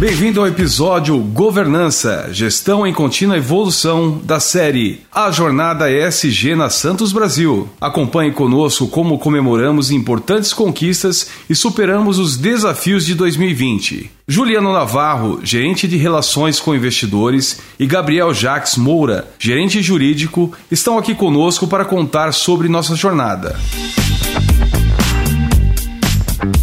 Bem-vindo ao episódio Governança, Gestão em Contínua Evolução da série A Jornada ESG na Santos Brasil. Acompanhe conosco como comemoramos importantes conquistas e superamos os desafios de 2020. Juliano Navarro, gerente de relações com investidores, e Gabriel Jacques Moura, gerente jurídico, estão aqui conosco para contar sobre nossa jornada.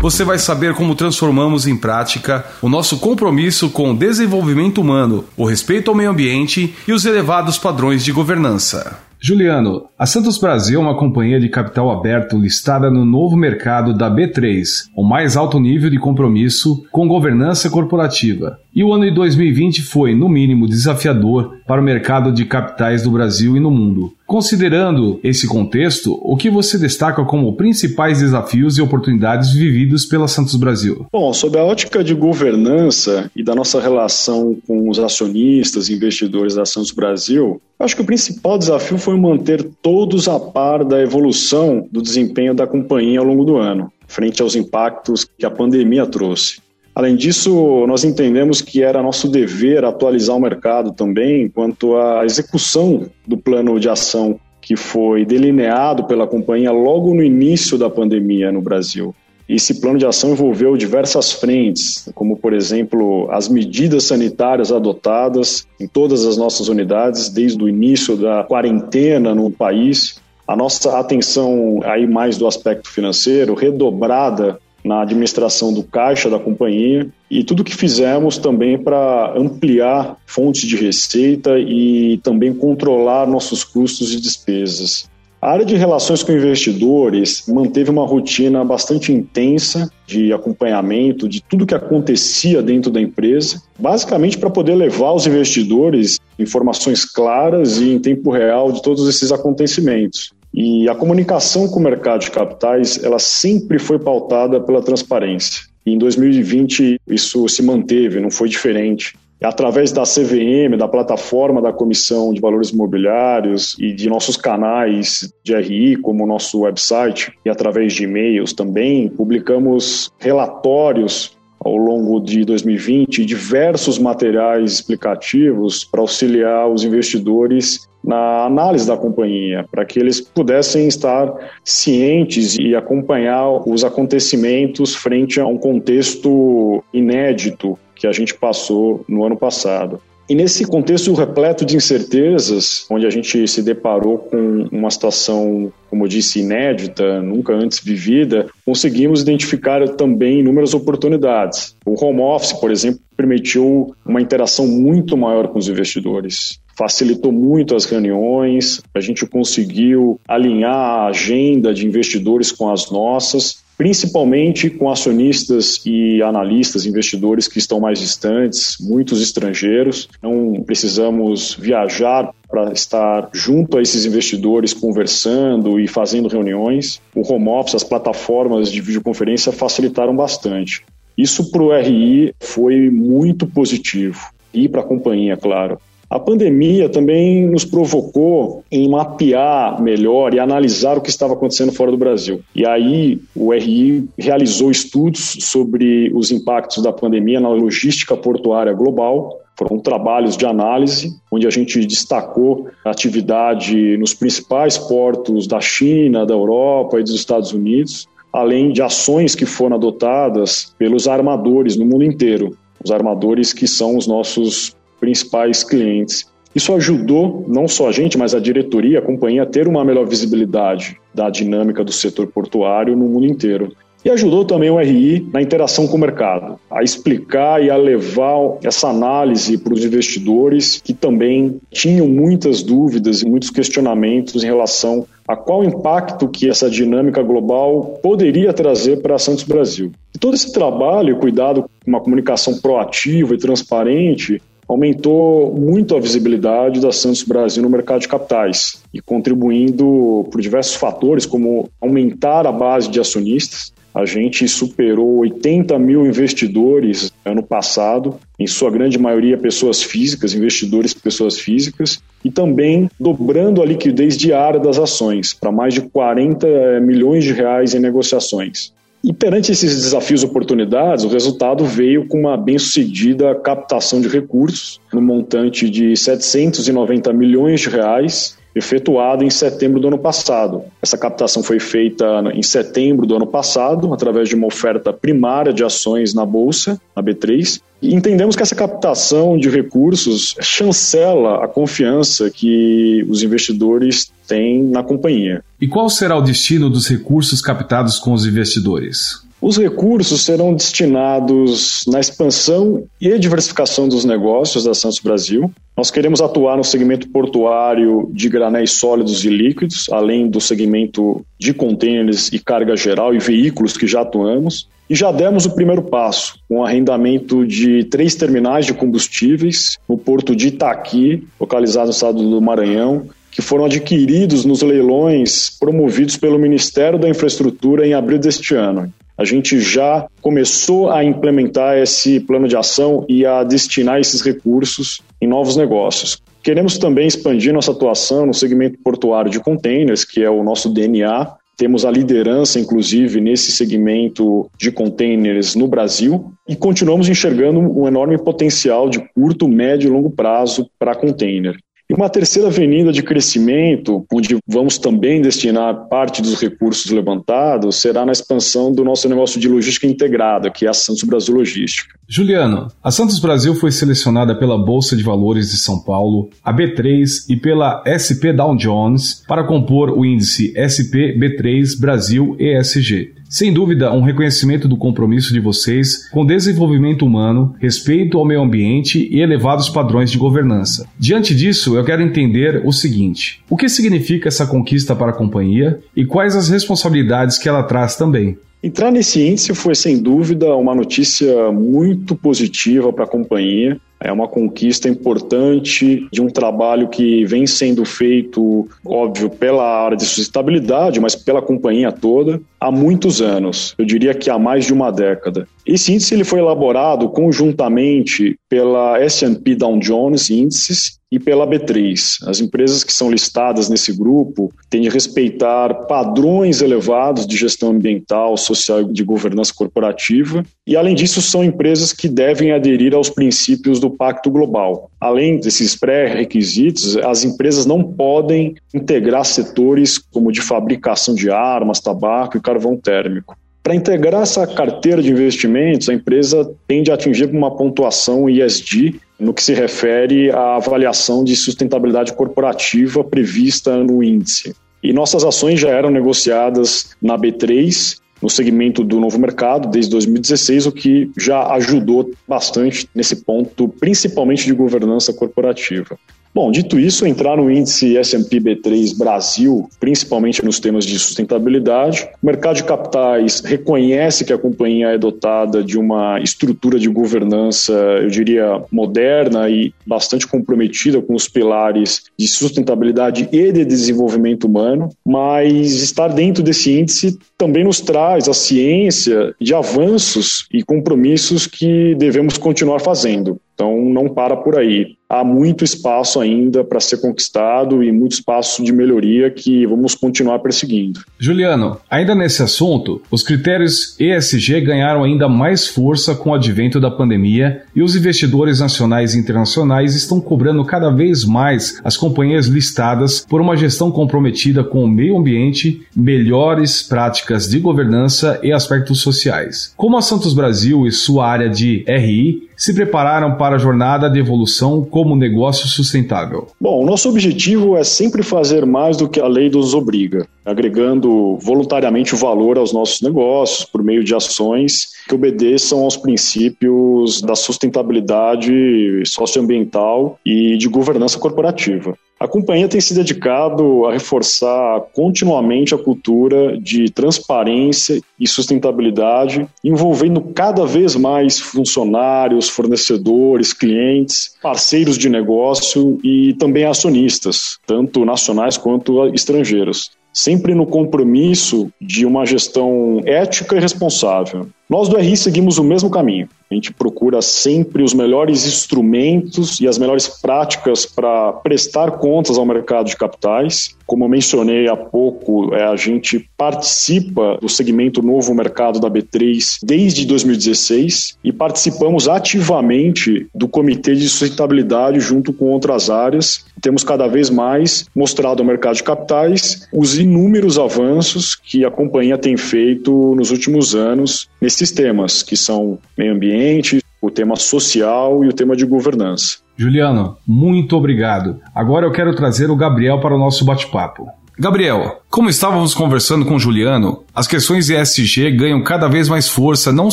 Você vai saber como transformamos em prática o nosso compromisso com o desenvolvimento humano, o respeito ao meio ambiente e os elevados padrões de governança. Juliano, a Santos Brasil é uma companhia de capital aberto listada no novo mercado da B3, o mais alto nível de compromisso com governança corporativa. E o ano de 2020 foi, no mínimo, desafiador para o mercado de capitais do Brasil e no mundo. Considerando esse contexto, o que você destaca como principais desafios e oportunidades vividos pela Santos Brasil? Bom, sob a ótica de governança e da nossa relação com os acionistas e investidores da Santos Brasil, acho que o principal desafio foi manter todos a par da evolução do desempenho da companhia ao longo do ano, frente aos impactos que a pandemia trouxe. Além disso, nós entendemos que era nosso dever atualizar o mercado também quanto à execução do plano de ação que foi delineado pela companhia logo no início da pandemia no Brasil. Esse plano de ação envolveu diversas frentes, como, por exemplo, as medidas sanitárias adotadas em todas as nossas unidades desde o início da quarentena no país, a nossa atenção aí mais do aspecto financeiro redobrada na administração do caixa da companhia e tudo que fizemos também para ampliar fontes de receita e também controlar nossos custos e despesas. A área de relações com investidores manteve uma rotina bastante intensa de acompanhamento de tudo que acontecia dentro da empresa, basicamente para poder levar aos investidores informações claras e em tempo real de todos esses acontecimentos. E a comunicação com o mercado de capitais, ela sempre foi pautada pela transparência. E em 2020 isso se manteve, não foi diferente. Através da CVM, da plataforma da Comissão de Valores Imobiliários e de nossos canais de RI, como o nosso website, e através de e-mails também, publicamos relatórios ao longo de 2020 diversos materiais explicativos para auxiliar os investidores na análise da companhia, para que eles pudessem estar cientes e acompanhar os acontecimentos frente a um contexto inédito que a gente passou no ano passado. E nesse contexto repleto de incertezas, onde a gente se deparou com uma situação, como eu disse, inédita, nunca antes vivida, conseguimos identificar também inúmeras oportunidades. O home office, por exemplo, permitiu uma interação muito maior com os investidores. Facilitou muito as reuniões, a gente conseguiu alinhar a agenda de investidores com as nossas, principalmente com acionistas e analistas, investidores que estão mais distantes, muitos estrangeiros. Não precisamos viajar para estar junto a esses investidores conversando e fazendo reuniões. O home office, as plataformas de videoconferência facilitaram bastante. Isso para o RI foi muito positivo e para a companhia, claro. A pandemia também nos provocou em mapear melhor e analisar o que estava acontecendo fora do Brasil. E aí o RI realizou estudos sobre os impactos da pandemia na logística portuária global. Foram trabalhos de análise, onde a gente destacou a atividade nos principais portos da China, da Europa e dos Estados Unidos, além de ações que foram adotadas pelos armadores no mundo inteiro. Os armadores que são os nossos principais clientes. Isso ajudou não só a gente, mas a diretoria, a companhia, a ter uma melhor visibilidade da dinâmica do setor portuário no mundo inteiro. E ajudou também o RI na interação com o mercado, a explicar e a levar essa análise para os investidores que também tinham muitas dúvidas e muitos questionamentos em relação a qual impacto que essa dinâmica global poderia trazer para a Santos Brasil. E todo esse trabalho, cuidado com uma comunicação proativa e transparente, aumentou muito a visibilidade da Santos Brasil no mercado de capitais e contribuindo por diversos fatores, como aumentar a base de acionistas. A gente superou 80 mil investidores ano passado, em sua grande maioria pessoas físicas, investidores pessoas físicas, e também dobrando a liquidez diária das ações para mais de 40 milhões de reais em negociações. E perante esses desafios e oportunidades, o resultado veio com uma bem-sucedida captação de recursos no montante de 790 milhões de reais efetuado em setembro do ano passado. Essa captação foi feita em setembro do ano passado, através de uma oferta primária de ações na Bolsa, na B3. E entendemos que essa captação de recursos chancela a confiança que os investidores têm na companhia. E qual será o destino dos recursos captados com os investidores? Os recursos serão destinados na expansão e diversificação dos negócios da Santos Brasil. Nós queremos atuar no segmento portuário de granéis sólidos e líquidos, além do segmento de contêineres e carga geral e veículos que já atuamos. E já demos o primeiro passo, com o arrendamento de três terminais de combustíveis no porto de Itaqui, localizado no estado do Maranhão, que foram adquiridos nos leilões promovidos pelo Ministério da Infraestrutura em abril deste ano. A gente já começou a implementar esse plano de ação e a destinar esses recursos em novos negócios. Queremos também expandir nossa atuação no segmento portuário de containers, que é o nosso DNA. Temos a liderança, inclusive, nesse segmento de containers no Brasil e continuamos enxergando um enorme potencial de curto, médio e longo prazo para container. E uma terceira avenida de crescimento, onde vamos também destinar parte dos recursos levantados, será na expansão do nosso negócio de logística integrada, que é a Santos Brasil Logística. Juliano, a Santos Brasil foi selecionada pela Bolsa de Valores de São Paulo, a B3 e pela SP Dow Jones para compor o índice SP B3 Brasil ESG. Sem dúvida, um reconhecimento do compromisso de vocês com desenvolvimento humano, respeito ao meio ambiente e elevados padrões de governança. Diante disso, eu quero entender o seguinte: o que significa essa conquista para a companhia e quais as responsabilidades que ela traz também? Entrar nesse índice foi, sem dúvida, uma notícia muito positiva para a companhia. É uma conquista importante de um trabalho que vem sendo feito, óbvio, pela área de sustentabilidade, mas pela companhia toda, há muitos anos. Eu diria que há mais de uma década. Esse índice ele foi elaborado conjuntamente pela S&P Dow Jones Índices e pela B3. As empresas que são listadas nesse grupo têm de respeitar padrões elevados de gestão ambiental, social e de governança corporativa, e além disso são empresas que devem aderir aos princípios do Pacto Global. Além desses pré-requisitos, as empresas não podem integrar setores como de fabricação de armas, tabaco e carvão térmico. Para integrar essa carteira de investimentos, a empresa tende a atingir uma pontuação ISD no que se refere à avaliação de sustentabilidade corporativa prevista no índice. E nossas ações já eram negociadas na B3 no segmento do novo mercado desde 2016, o que já ajudou bastante nesse ponto, principalmente de governança corporativa. Bom, dito isso, entrar no índice S&P B3 Brasil, principalmente nos temas de sustentabilidade, o mercado de capitais reconhece que a companhia é dotada de uma estrutura de governança, eu diria, moderna e bastante comprometida com os pilares de sustentabilidade e de desenvolvimento humano, mas estar dentro desse índice também nos traz a ciência de avanços e compromissos que devemos continuar fazendo. Então, não para por aí. Há muito espaço ainda para ser conquistado e muito espaço de melhoria que vamos continuar perseguindo. Juliano, ainda nesse assunto, os critérios ESG ganharam ainda mais força com o advento da pandemia e os investidores nacionais e internacionais estão cobrando cada vez mais as companhias listadas por uma gestão comprometida com o meio ambiente, melhores práticas de governança e aspectos sociais. Como a Santos Brasil e sua área de RI se prepararam para a jornada de evolução como negócio sustentável? Bom, o nosso objetivo é sempre fazer mais do que a lei nos obriga, agregando voluntariamente o valor aos nossos negócios por meio de ações que obedeçam aos princípios da sustentabilidade socioambiental e de governança corporativa. A companhia tem se dedicado a reforçar continuamente a cultura de transparência e sustentabilidade, envolvendo cada vez mais funcionários, fornecedores, clientes, parceiros de negócio e também acionistas, tanto nacionais quanto estrangeiros sempre no compromisso de uma gestão ética e responsável. Nós do RI seguimos o mesmo caminho. A gente procura sempre os melhores instrumentos e as melhores práticas para prestar contas ao mercado de capitais. Como eu mencionei há pouco, é, a gente participa do segmento novo mercado da B3 desde 2016 e participamos ativamente do Comitê de Sustentabilidade junto com outras áreas. Temos cada vez mais mostrado ao mercado de capitais os inúmeros avanços que a companhia tem feito nos últimos anos nesses temas, que são meio ambiente, o tema social e o tema de governança. Juliano, muito obrigado. Agora eu quero trazer o Gabriel para o nosso bate-papo. Gabriel, como estávamos conversando com Juliano, as questões ESG ganham cada vez mais força não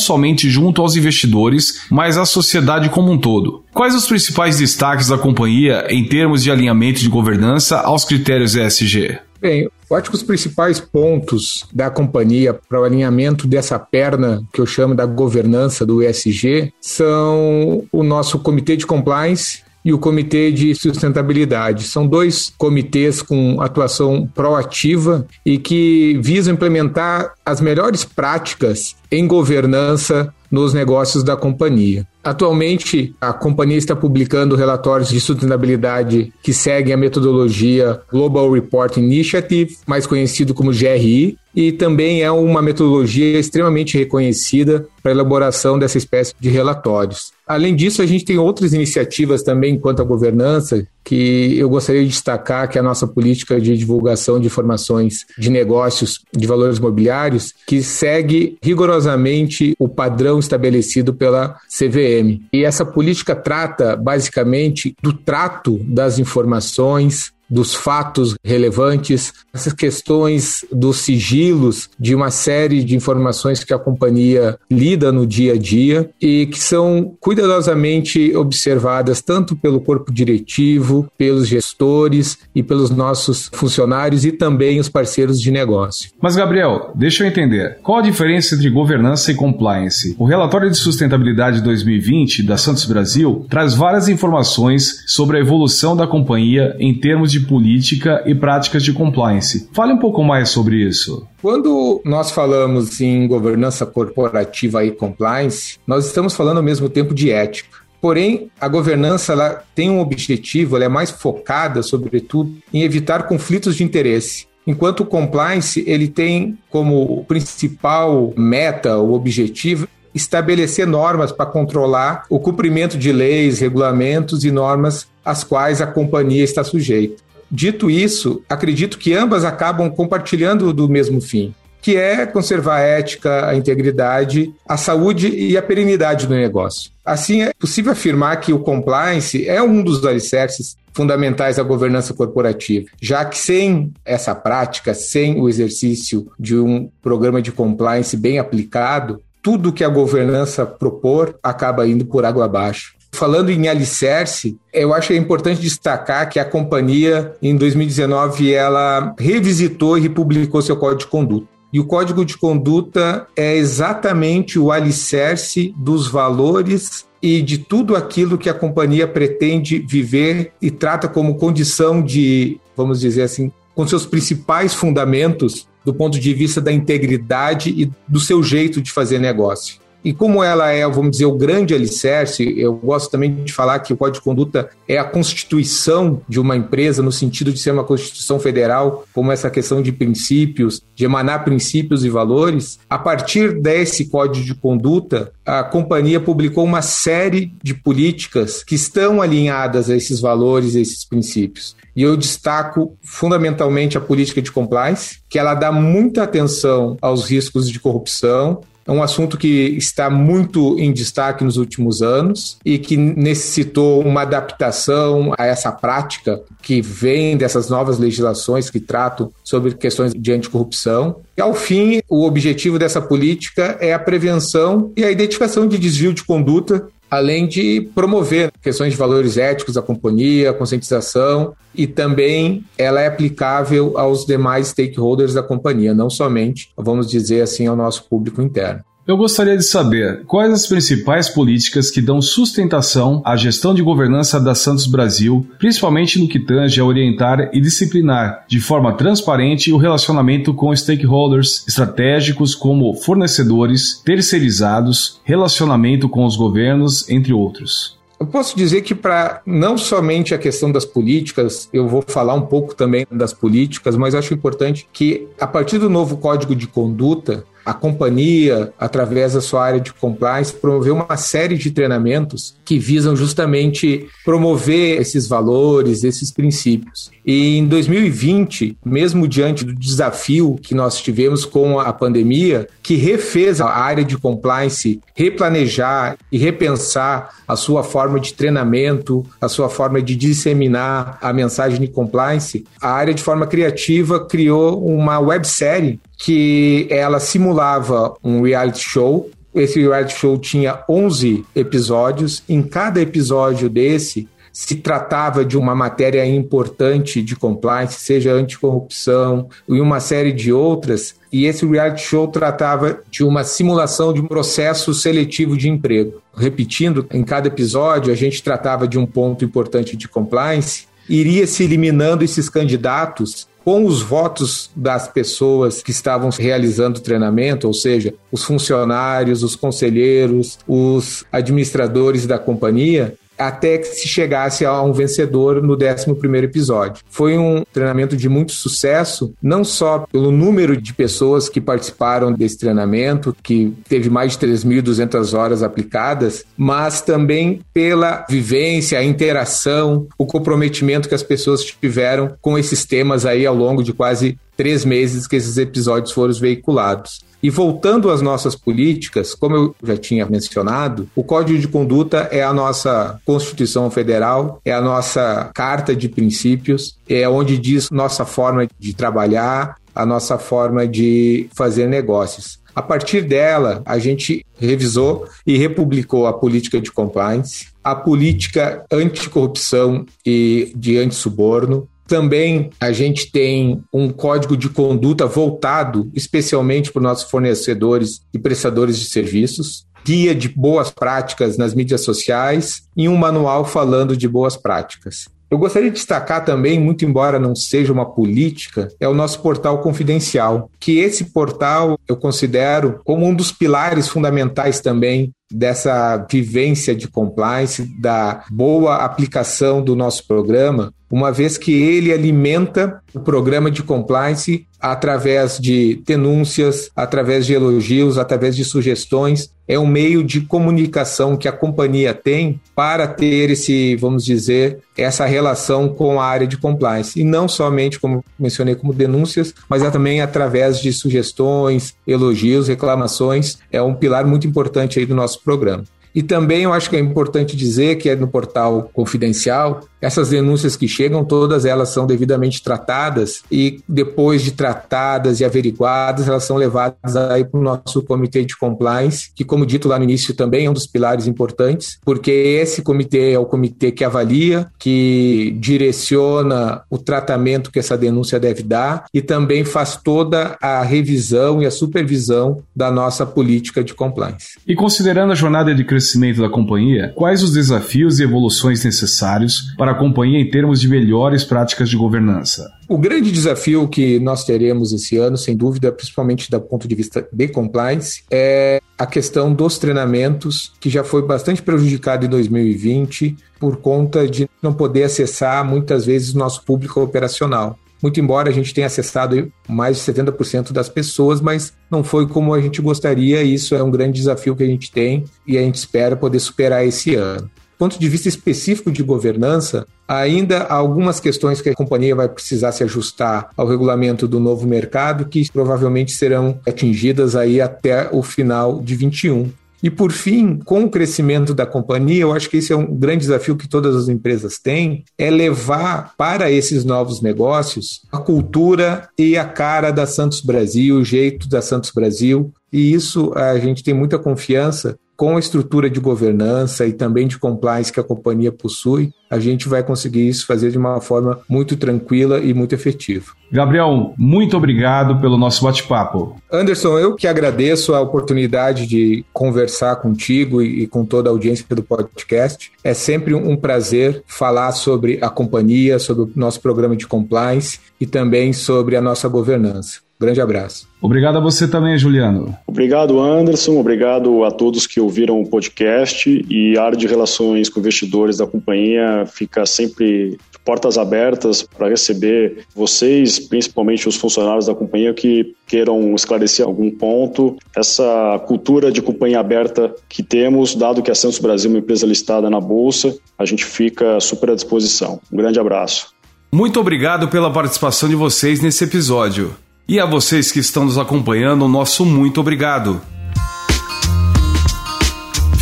somente junto aos investidores, mas à sociedade como um todo. Quais os principais destaques da companhia em termos de alinhamento de governança aos critérios ESG? Bem, eu acho que os principais pontos da companhia para o alinhamento dessa perna que eu chamo da governança do ESG são o nosso comitê de compliance e o Comitê de Sustentabilidade. São dois comitês com atuação proativa e que visam implementar as melhores práticas em governança nos negócios da companhia. Atualmente, a companhia está publicando relatórios de sustentabilidade que seguem a metodologia Global Report Initiative, mais conhecido como GRI, e também é uma metodologia extremamente reconhecida para a elaboração dessa espécie de relatórios. Além disso, a gente tem outras iniciativas também quanto à governança que eu gostaria de destacar, que é a nossa política de divulgação de informações de negócios de valores mobiliários, que segue rigorosamente o padrão estabelecido pela CVM. E essa política trata basicamente do trato das informações, dos fatos relevantes, essas questões dos sigilos de uma série de informações que a companhia lida no dia a dia e que são cuidadosamente observadas tanto pelo corpo diretivo, pelos gestores e pelos nossos funcionários e também os parceiros de negócio. Mas Gabriel, deixa eu entender. Qual a diferença entre governança e compliance? O relatório de sustentabilidade 2020 da Santos Brasil traz várias informações sobre a evolução da companhia em termos de política e práticas de compliance. Fale um pouco mais sobre isso. Quando nós falamos em governança corporativa e compliance, nós estamos falando ao mesmo tempo de ética. Porém, a governança ela tem um objetivo, ela é mais focada, sobretudo, em evitar conflitos de interesse. Enquanto o compliance ele tem como principal meta, o objetivo, estabelecer normas para controlar o cumprimento de leis, regulamentos e normas às quais a companhia está sujeita. Dito isso, acredito que ambas acabam compartilhando do mesmo fim, que é conservar a ética, a integridade, a saúde e a perenidade do negócio. Assim, é possível afirmar que o compliance é um dos alicerces fundamentais da governança corporativa, já que sem essa prática, sem o exercício de um programa de compliance bem aplicado, tudo que a governança propor acaba indo por água abaixo. Falando em alicerce, eu acho que é importante destacar que a companhia, em 2019, ela revisitou e republicou seu código de conduta. E o código de conduta é exatamente o alicerce dos valores e de tudo aquilo que a companhia pretende viver e trata como condição de, vamos dizer assim, com seus principais fundamentos do ponto de vista da integridade e do seu jeito de fazer negócio. E como ela é, vamos dizer, o grande alicerce, eu gosto também de falar que o Código de Conduta é a constituição de uma empresa, no sentido de ser uma constituição federal, como essa questão de princípios, de emanar princípios e valores. A partir desse Código de Conduta, a companhia publicou uma série de políticas que estão alinhadas a esses valores, a esses princípios. E eu destaco fundamentalmente a política de compliance, que ela dá muita atenção aos riscos de corrupção, é um assunto que está muito em destaque nos últimos anos e que necessitou uma adaptação a essa prática que vem dessas novas legislações que tratam sobre questões de anticorrupção. E, ao fim, o objetivo dessa política é a prevenção e a identificação de desvio de conduta além de promover questões de valores éticos da companhia, conscientização e também ela é aplicável aos demais stakeholders da companhia, não somente, vamos dizer assim, ao nosso público interno. Eu gostaria de saber quais as principais políticas que dão sustentação à gestão de governança da Santos Brasil, principalmente no que tange a orientar e disciplinar de forma transparente o relacionamento com stakeholders estratégicos como fornecedores, terceirizados, relacionamento com os governos, entre outros. Eu posso dizer que para não somente a questão das políticas, eu vou falar um pouco também das políticas, mas acho importante que a partir do novo Código de Conduta, a companhia, através da sua área de compliance, promoveu uma série de treinamentos que visam justamente promover esses valores, esses princípios. E em 2020, mesmo diante do desafio que nós tivemos com a pandemia, que refez a área de compliance replanejar e repensar a sua forma de treinamento, a sua forma de disseminar a mensagem de compliance, a área de forma criativa criou uma websérie que ela simulava um reality show. Esse reality show tinha 11 episódios. Em cada episódio desse, se tratava de uma matéria importante de compliance, seja anticorrupção e uma série de outras, e esse reality show tratava de uma simulação de um processo seletivo de emprego. Repetindo, em cada episódio a gente tratava de um ponto importante de compliance, iria se eliminando esses candidatos com os votos das pessoas que estavam realizando o treinamento, ou seja, os funcionários, os conselheiros, os administradores da companhia, até que se chegasse a um vencedor no 11 episódio. Foi um treinamento de muito sucesso, não só pelo número de pessoas que participaram desse treinamento, que teve mais de 3.200 horas aplicadas, mas também pela vivência, a interação, o comprometimento que as pessoas tiveram com esses temas aí ao longo de quase três meses que esses episódios foram veiculados. E voltando às nossas políticas, como eu já tinha mencionado, o Código de Conduta é a nossa Constituição Federal, é a nossa Carta de Princípios, é onde diz nossa forma de trabalhar, a nossa forma de fazer negócios. A partir dela, a gente revisou e republicou a política de compliance, a política anticorrupção e de antissuborno, também a gente tem um código de conduta voltado especialmente para os nossos fornecedores e prestadores de serviços, guia de boas práticas nas mídias sociais e um manual falando de boas práticas. Eu gostaria de destacar também, muito embora não seja uma política, é o nosso portal confidencial, que esse portal eu considero como um dos pilares fundamentais também dessa vivência de compliance, da boa aplicação do nosso programa, uma vez que ele alimenta o programa de compliance através de denúncias, através de elogios, através de sugestões. É um meio de comunicação que a companhia tem para ter esse, vamos dizer, essa relação com a área de compliance. E não somente, como mencionei, como denúncias, mas é também através de sugestões, elogios, reclamações. É um pilar muito importante aí do nosso programa. E também eu acho que é importante dizer que é no portal confidencial essas denúncias que chegam, todas elas são devidamente tratadas e depois de tratadas e averiguadas, elas são levadas aí para o nosso comitê de compliance, que como dito lá no início também é um dos pilares importantes, porque esse comitê é o comitê que avalia, que direciona o tratamento que essa denúncia deve dar e também faz toda a revisão e a supervisão da nossa política de compliance. E considerando a jornada de crescimento da companhia, quais os desafios e evoluções necessários para a companhia em termos de melhores práticas de governança? O grande desafio que nós teremos esse ano, sem dúvida, principalmente do ponto de vista de compliance, é a questão dos treinamentos, que já foi bastante prejudicado em 2020 por conta de não poder acessar muitas vezes o nosso público operacional. Muito embora a gente tenha acessado mais de 70% das pessoas, mas não foi como a gente gostaria. Isso é um grande desafio que a gente tem e a gente espera poder superar esse ano ponto de vista específico de governança, ainda há algumas questões que a companhia vai precisar se ajustar ao regulamento do novo mercado, que provavelmente serão atingidas aí até o final de 21. E por fim, com o crescimento da companhia, eu acho que esse é um grande desafio que todas as empresas têm, é levar para esses novos negócios a cultura e a cara da Santos Brasil, o jeito da Santos Brasil. E isso a gente tem muita confiança com a estrutura de governança e também de compliance que a companhia possui, a gente vai conseguir isso fazer de uma forma muito tranquila e muito efetiva. Gabriel, muito obrigado pelo nosso bate-papo. Anderson, eu que agradeço a oportunidade de conversar contigo e, com toda a audiência do podcast. É sempre um prazer falar sobre a companhia, sobre o nosso programa de compliance e também sobre a nossa governança. Grande abraço. Obrigado a você também, Juliano. Obrigado, Anderson. Obrigado a todos que ouviram o podcast. E a área de relações com investidores da companhia fica sempre portas abertas para receber vocês, principalmente os funcionários da companhia que queiram esclarecer algum ponto. Essa cultura de companhia aberta que temos, dado que a Santos Brasil é uma empresa listada na Bolsa, a gente fica super à disposição. Um grande abraço. Muito obrigado pela participação de vocês nesse episódio. E a vocês que estão nos acompanhando, nosso muito obrigado.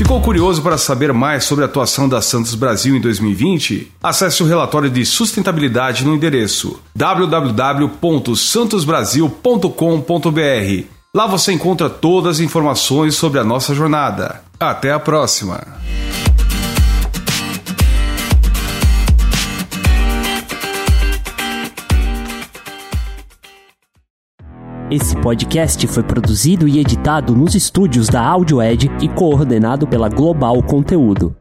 Ficou curioso para saber mais sobre a atuação da Santos Brasil em 2020? Acesse o relatório de sustentabilidade no endereço www.santosbrasil.com.br. Lá você encontra todas as informações sobre a nossa jornada. Até a próxima! Esse podcast foi produzido e editado nos estúdios da AudioEd e coordenado pela Global Conteúdo.